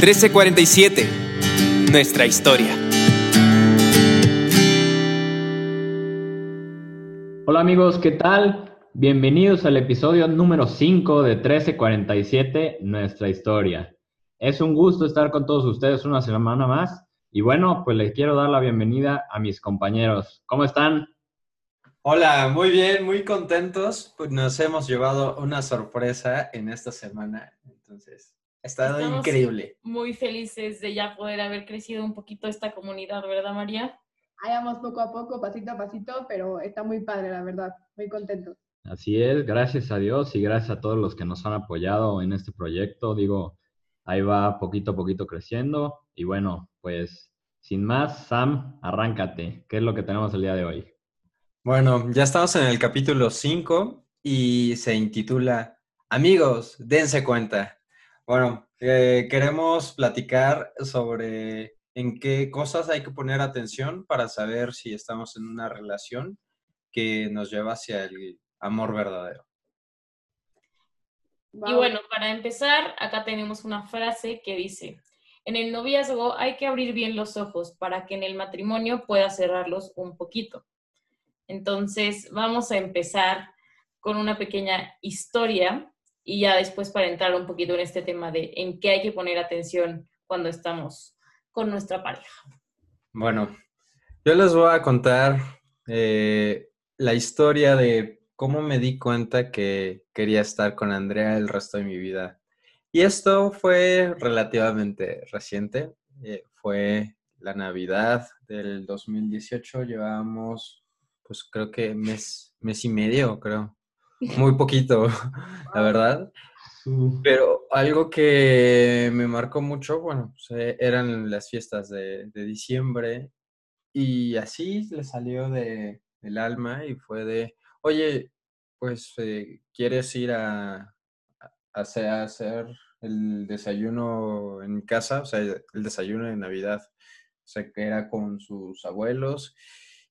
1347. Nuestra historia. Hola amigos, ¿qué tal? Bienvenidos al episodio número 5 de 1347, Nuestra historia. Es un gusto estar con todos ustedes una semana más y bueno, pues les quiero dar la bienvenida a mis compañeros. ¿Cómo están? Hola, muy bien, muy contentos. Pues nos hemos llevado una sorpresa en esta semana. Entonces, ha estado Estamos increíble. Muy felices de ya poder haber crecido un poquito esta comunidad, ¿verdad, María? Ahí vamos poco a poco, pasito a pasito, pero está muy padre, la verdad. Muy contento. Así es, gracias a Dios y gracias a todos los que nos han apoyado en este proyecto. Digo, ahí va poquito a poquito creciendo y bueno, pues sin más, Sam, arráncate. ¿Qué es lo que tenemos el día de hoy? Bueno, ya estamos en el capítulo 5 y se intitula Amigos, dense cuenta. Bueno, eh, queremos platicar sobre en qué cosas hay que poner atención para saber si estamos en una relación que nos lleva hacia el amor verdadero. Y bueno, para empezar, acá tenemos una frase que dice, en el noviazgo hay que abrir bien los ojos para que en el matrimonio pueda cerrarlos un poquito. Entonces, vamos a empezar con una pequeña historia y ya después para entrar un poquito en este tema de en qué hay que poner atención cuando estamos con nuestra pareja. Bueno, yo les voy a contar eh, la historia de cómo me di cuenta que quería estar con Andrea el resto de mi vida. Y esto fue relativamente reciente. eh, fue la Navidad del 2018. Llevábamos, pues creo que mes, mes y medio, creo. Muy poquito, la verdad. Pero algo que me marcó mucho, bueno, pues, eh, eran las fiestas de, de diciembre y así le salió de, del alma y fue de, oye, pues, eh, ¿quieres ir a, a hacer, a hacer el desayuno en casa? O sea, el desayuno de Navidad. O sea, que era con sus abuelos.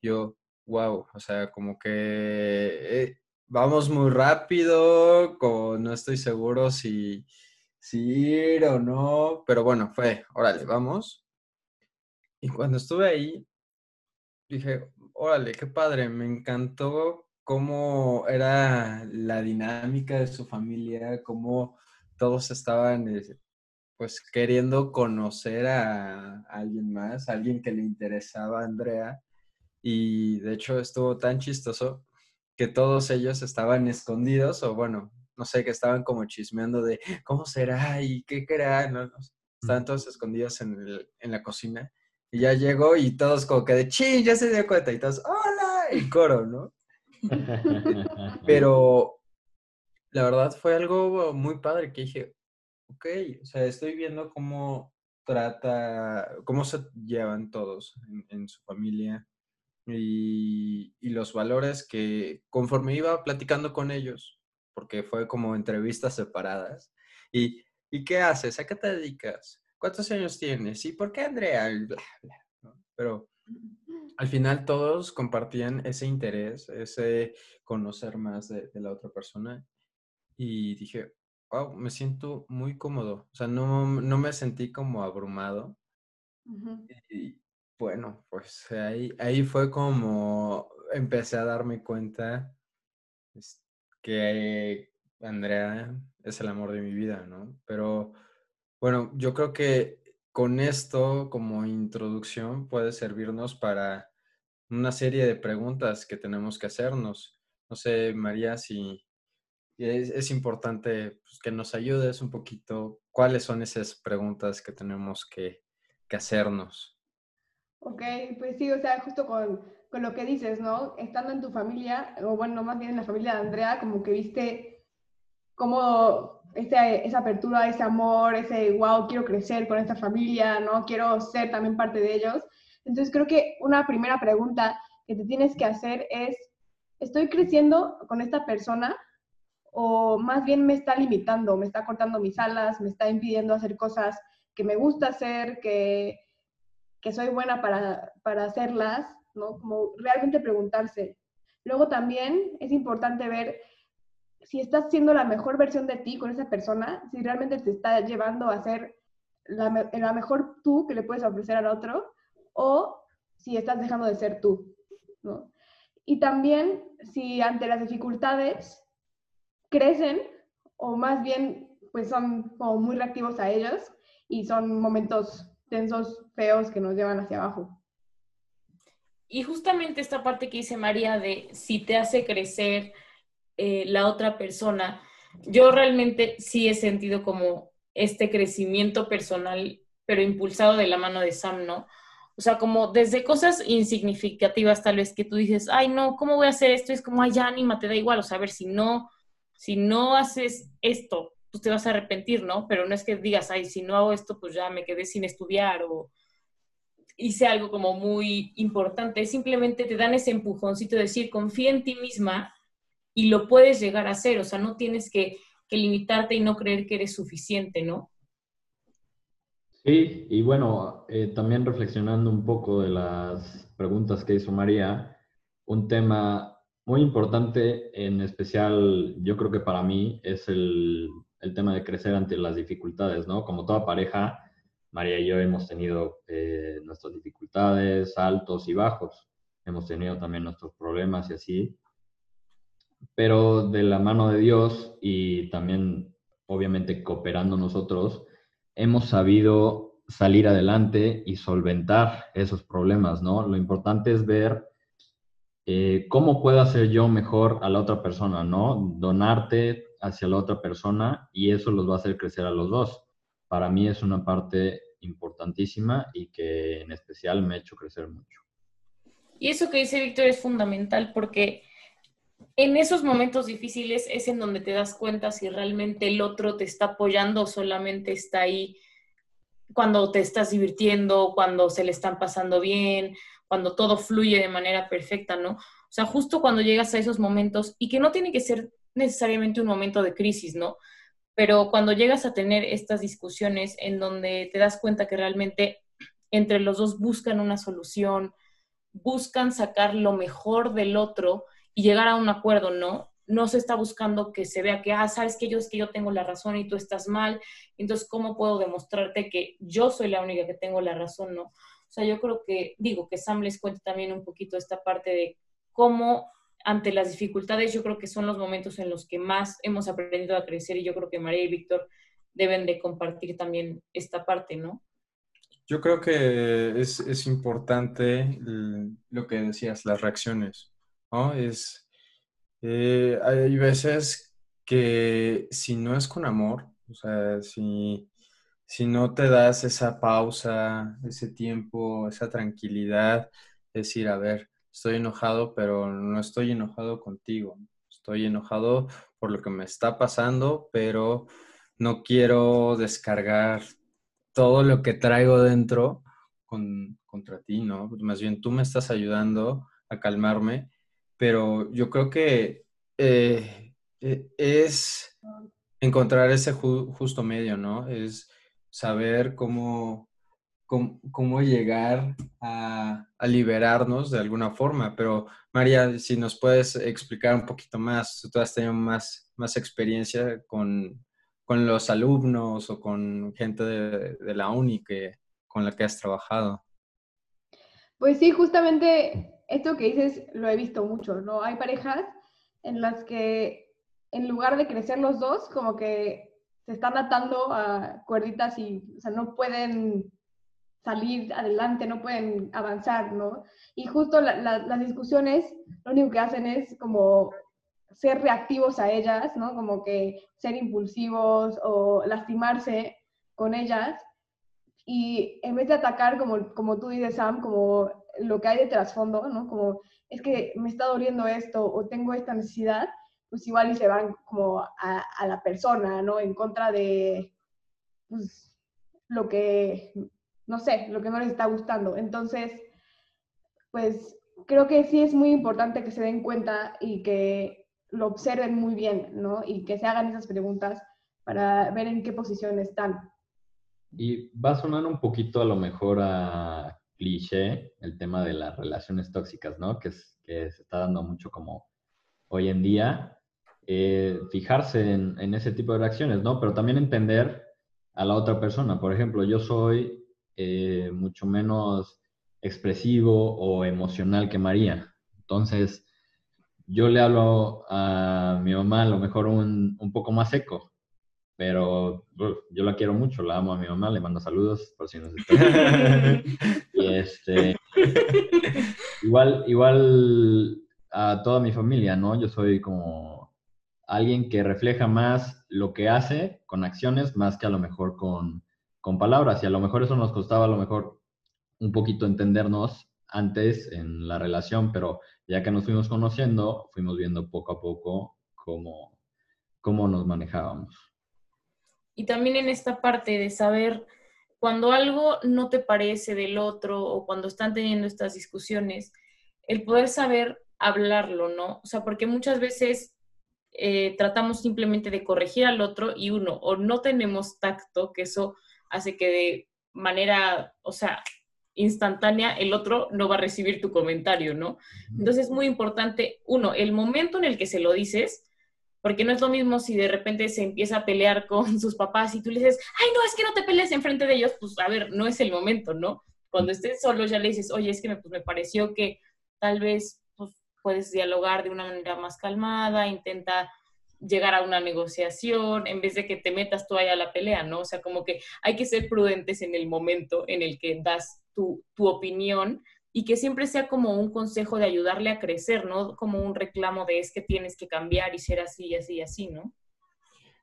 Yo, wow, o sea, como que eh, vamos muy rápido, como no estoy seguro si, si ir o no, pero bueno, fue, órale, vamos. Y cuando estuve ahí, dije, órale, qué padre, me encantó cómo era la dinámica de su familia, cómo todos estaban eh, pues queriendo conocer a, alguien más, alguien que le interesaba a Andrea. Y de hecho estuvo tan chistoso que todos ellos estaban escondidos, o bueno, no sé, que estaban como chismeando de cómo será y qué querrá, ¿no? No Estaban todos escondidos en, el- en la cocina. Y ya llegó y todos como que de, ching, ya se dio cuenta. Y todos, hola, y coro, ¿no? Pero la verdad fue algo muy padre que dije, ok, o sea, estoy viendo cómo trata, cómo se llevan todos en, en su familia y, y los valores que conforme iba platicando con ellos, porque fue como entrevistas separadas, y, ¿y qué haces? ¿A qué te dedicas? ¿Cuántos años tienes? ¿Y por qué Andrea? Bla, bla, ¿no? Pero al final todos compartían ese interés, ese conocer más de, de la otra persona, y dije, wow, me siento muy cómodo, o sea, no, no me sentí como abrumado. Ujú. Y bueno, pues ahí, ahí fue como empecé a darme cuenta que Andrea es el amor de mi vida, ¿no? Pero bueno, yo creo que con esto como introducción puede servirnos para una serie de preguntas que tenemos que hacernos. No sé, María, si es, importante pues, que nos ayudes un poquito. ¿Cuáles son esas preguntas que tenemos que hacernos? Ok, pues sí, o sea, justo con, con lo que dices, ¿no? Estando en tu familia, o bueno, más bien en la familia de Andrea, como que viste cómo ese, esa apertura, ese amor, ese wow, quiero crecer con esta familia, ¿no? Quiero ser también parte de ellos. Entonces creo que una primera pregunta que te tienes que hacer es, ¿estoy creciendo con esta persona? O más bien me está limitando, me está cortando mis alas, me está impidiendo hacer cosas que me gusta hacer, que, que soy buena para, para hacerlas, ¿no? Como realmente preguntarse. Luego también es importante ver si estás siendo la mejor versión de ti con esa persona, si realmente te está llevando a ser la, la mejor tú que le puedes ofrecer al otro o si estás dejando de ser tú, ¿no? Y también si ante las dificultades crecen o más bien pues son como muy reactivos a ellos y son momentos tensos, feos que nos llevan hacia abajo. Y justamente esta parte que dice María de si te hace crecer eh, la otra persona, yo realmente sí he sentido como este crecimiento personal, pero impulsado de la mano de Sam, ¿no? O sea, como desde cosas insignificativas tal vez que tú dices, ay, no, ¿cómo voy a hacer esto? Es como, ay, ya, anímate, da igual, o sea, a ver, si no, si no haces esto, pues te vas a arrepentir, ¿no? Pero no es que digas, ay, si no hago esto, pues ya me quedé sin estudiar o hice algo como muy importante. Simplemente te dan ese empujoncito de decir, confía en ti misma y lo puedes llegar a hacer. O sea, no tienes que, que limitarte y no creer que eres suficiente, ¿no? Sí, y bueno, eh, también reflexionando un poco de las preguntas que hizo María, un tema muy importante, en especial yo creo que para mí, es el, el tema de crecer ante las dificultades, ¿no? Como toda pareja, María y yo hemos tenido eh, nuestras dificultades, altos y bajos, hemos tenido también nuestros problemas y así, pero de la mano de Dios y también, obviamente, cooperando nosotros, hemos sabido salir adelante y solventar esos problemas, ¿no? Lo importante es ver eh, cómo puedo hacer yo mejor a la otra persona, ¿no? Donarte hacia la otra persona y eso los va a hacer crecer a los dos. Para mí es una parte importantísima y que en especial me ha hecho crecer mucho. Y eso que dice Víctor es fundamental porque en esos momentos difíciles es en donde te das cuenta si realmente el otro te está apoyando o solamente está ahí cuando te estás divirtiendo, cuando se le están pasando bien, cuando todo fluye de manera perfecta, ¿no? O sea, justo cuando llegas a esos momentos y que no tiene que ser necesariamente un momento de crisis, ¿no? Pero cuando llegas a tener estas discusiones en donde te das cuenta que realmente entre los dos buscan una solución, buscan sacar lo mejor del otro y llegar a un acuerdo, ¿no? No se está buscando que se vea que, ah, sabes que yo que yo tengo la razón y tú estás mal, entonces, ¿cómo puedo demostrarte que yo soy la única que tengo la razón, no? O sea, yo creo que, digo, que Sam les cuente también un poquito esta parte de cómo ante las dificultades, yo creo que son los momentos en los que más hemos aprendido a crecer y yo creo que María y Víctor deben de compartir también esta parte, ¿no? Yo creo que es, es importante lo que decías, las reacciones, ¿no? Es, eh, hay veces que si no es con amor, o sea, si, si no te das esa pausa, ese tiempo, esa tranquilidad, decir, a ver, estoy enojado, pero no estoy enojado contigo, estoy enojado por lo que me está pasando, pero no quiero descargar todo lo que traigo dentro con- contra ti, ¿no? Más bien tú me estás ayudando a calmarme, pero yo creo que eh, eh, es encontrar ese ju- justo medio, ¿no? Es saber cómo, cómo, cómo llegar a, a liberarnos de alguna forma. Pero María, si nos puedes explicar un poquito más, tú has tenido más, más experiencia con, con los alumnos o con gente de, de la uni que, con la que has trabajado. Pues sí, justamente esto que dices lo he visto mucho, ¿no? Hay parejas en las que en lugar de crecer los dos, como que se están atando a cuerditas y, o sea, no pueden salir adelante, no pueden avanzar, ¿no? Y justo la- la- las discusiones lo único que hacen es como ser reactivos a ellas, ¿no? Como que ser impulsivos o lastimarse con ellas. Y en vez de atacar, como, como tú dices, Sam, como lo que hay de trasfondo, ¿no? Como es que me está doliendo esto o tengo esta necesidad, pues igual y se van como a, a la persona, ¿no? En contra de pues, lo que, no sé, lo que no les está gustando. Entonces, pues creo que sí es muy importante que se den cuenta y que lo observen muy bien, ¿no? Y que se hagan esas preguntas para ver en qué posición están. Y va a sonar un poquito a lo mejor a cliché el tema de las relaciones tóxicas, ¿no? Que, se está dando mucho como hoy en día. Eh, fijarse en, en ese tipo de reacciones, ¿no? Pero también entender a la otra persona. Por ejemplo, yo soy eh, mucho menos expresivo o emocional que María. Entonces, yo le hablo a mi mamá a lo mejor un, un poco más seco, pero yo la quiero mucho, la amo a mi mamá, le mando saludos por si nos está. y este, igual, igual a toda mi familia, ¿no? Yo soy como alguien que refleja más lo que hace con acciones más que a lo mejor con, con palabras. Y a lo mejor eso nos costaba a lo mejor un poquito entendernos antes en la relación, pero ya que nos fuimos conociendo, fuimos viendo poco a poco cómo, cómo nos manejábamos. Y también en esta parte de saber cuando algo no te parece del otro o cuando están teniendo estas discusiones, el poder saber hablarlo, ¿no? O sea, porque muchas veces eh, tratamos simplemente de corregir al otro y uno, o no tenemos tacto, que eso hace que de manera, o sea, instantánea, el otro no va a recibir tu comentario, ¿no? Entonces es muy importante, uno, el momento en el que se lo dices, porque no es lo mismo si de repente se empieza a pelear con sus papás y tú le dices, ay, no, es que no te pelees enfrente de ellos, pues a ver, no es el momento, ¿no? Cuando estés solo ya le dices, oye, es que me, pues, me pareció que tal vez pues, puedes dialogar de una manera más calmada, intenta llegar a una negociación, en vez de que te metas tú ahí a la pelea, ¿no? O sea, como que hay que ser prudentes en el momento en el que das tu, tu opinión y que siempre sea como un consejo de ayudarle a crecer, ¿no? Como un reclamo de es que tienes que cambiar y ser así y así y así, ¿no?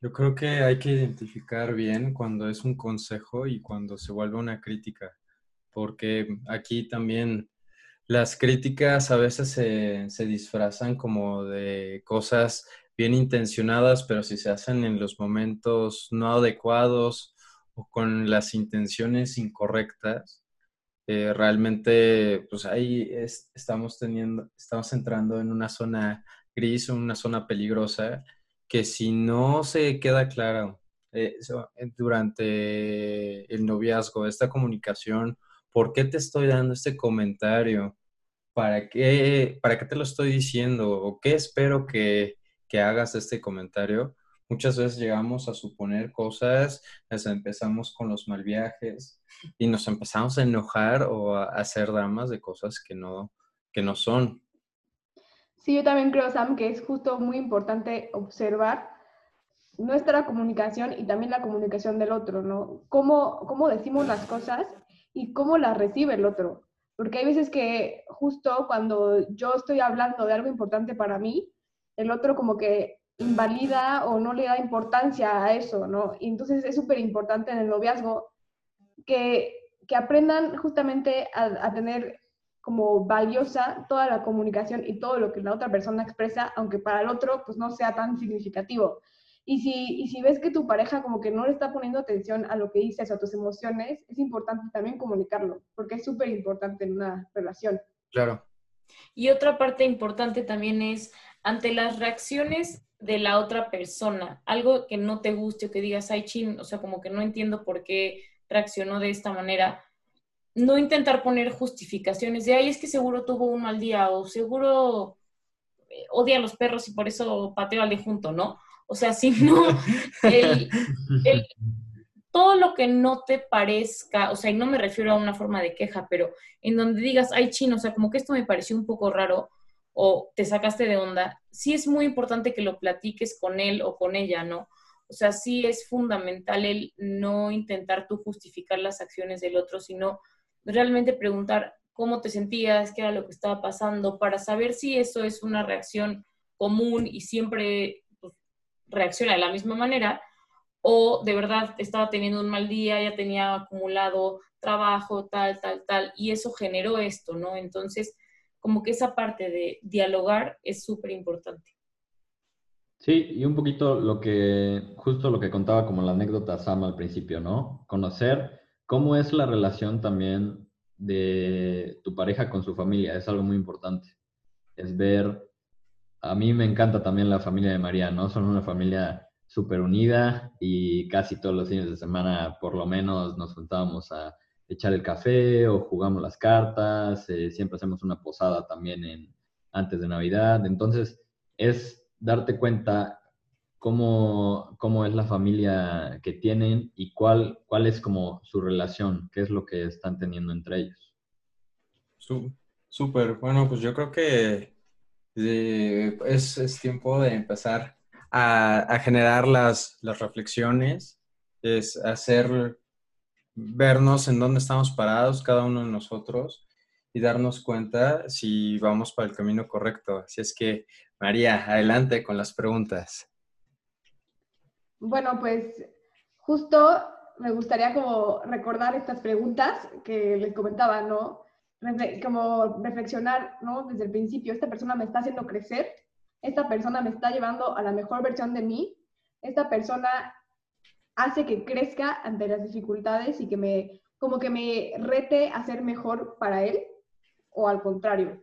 Yo creo que hay que identificar bien cuando es un consejo y cuando se vuelve una crítica, porque aquí también las críticas a veces se, se disfrazan como de cosas bien intencionadas, pero si se hacen en los momentos no adecuados o con las intenciones incorrectas, eh, realmente pues ahí estamos teniendo, estamos entrando en una zona gris, una zona peligrosa, que si no se queda claro eh, durante el noviazgo, esta comunicación, ¿por qué te estoy dando este comentario? ¿Para qué, para qué te lo estoy diciendo? ¿O qué espero que, que hagas este comentario. Muchas veces llegamos a suponer cosas, empezamos con los mal viajes y nos empezamos a enojar o a hacer dramas de cosas que no, que no son. Sí, yo también creo, Sam, que es justo muy importante observar nuestra comunicación y también la comunicación del otro, ¿no? Cómo, cómo decimos las cosas y cómo las recibe el otro. Porque hay veces que justo cuando yo estoy hablando de algo importante para mí, el otro como que invalida o no le da importancia a eso, ¿no? Y entonces es súper importante en el noviazgo que, que aprendan justamente a, a, tener como valiosa toda la comunicación y todo lo que la otra persona expresa, aunque para el otro pues no sea tan significativo. Y si, y si ves que tu pareja como que no le está poniendo atención a lo que dices a tus emociones, es importante también comunicarlo, porque es súper importante en una relación. Claro. Y otra parte importante también es ante las reacciones de la otra persona, algo que no te guste o que digas, ay, chin, o sea, como que no entiendo por qué reaccionó de esta manera, no intentar poner justificaciones de, ay, es que seguro tuvo un mal día o seguro eh, odia a los perros y por eso pateo al de junto, ¿no? O sea, si no, todo lo que no te parezca, o sea, y no me refiero a una forma de queja, pero en donde digas, ay, chino, o sea, como que esto me pareció un poco raro, o te sacaste de onda, sí es muy importante que lo platiques con él o con ella, ¿no? O sea, sí es fundamental el no intentar tú justificar las acciones del otro, sino realmente preguntar cómo te sentías, qué era lo que estaba pasando, para saber si eso es una reacción común y siempre pues, reacciona de la misma manera, o de verdad estaba teniendo un mal día, ya tenía acumulado trabajo, tal, tal, tal, y eso generó esto, ¿no? Entonces, como que esa parte de dialogar es súper importante. Sí, y un poquito lo que, justo lo que contaba como la anécdota Sam al principio, ¿no? Conocer cómo es la relación también de tu pareja con su familia, es algo muy importante. Es ver, a mí me encanta también la familia de María, ¿no? Son una familia súper unida y casi todos los fines de semana por lo menos nos juntábamos a echar el café o jugamos las cartas, eh, siempre hacemos una posada también en, antes de Navidad. Entonces, es darte cuenta cómo, cómo es la familia que tienen y cuál, cuál es como su relación, qué es lo que están teniendo entre ellos. Súper, bueno, pues yo creo que eh, es, tiempo de empezar a, generar las, las, reflexiones, es hacer, vernos en dónde estamos parados cada uno de nosotros y darnos cuenta si vamos para el camino correcto. Así es que, María, adelante con las preguntas. Bueno, pues justo me gustaría como recordar estas preguntas que les comentaba, ¿no? como reflexionar, ¿no? Desde el principio, esta persona me está haciendo crecer, esta persona me está llevando a la mejor versión de mí, esta persona hace que crezca ante las dificultades y que me, como que me rete a ser mejor para él, o al contrario.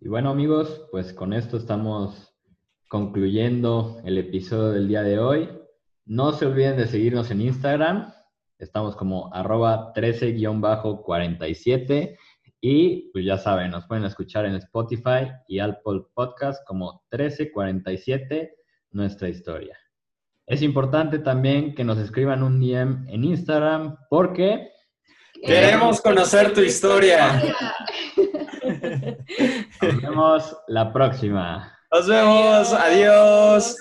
Y bueno amigos, pues con esto estamos concluyendo el episodio del día de hoy. No se olviden de seguirnos en Instagram. Estamos como arroba 13-47 y pues ya saben, nos pueden escuchar en Spotify y Apple Podcast como 1347, nuestra historia. Es importante también que nos escriban un DM en Instagram porque... Queremos conocer tu historia. Nos vemos la próxima. Nos vemos. Adiós.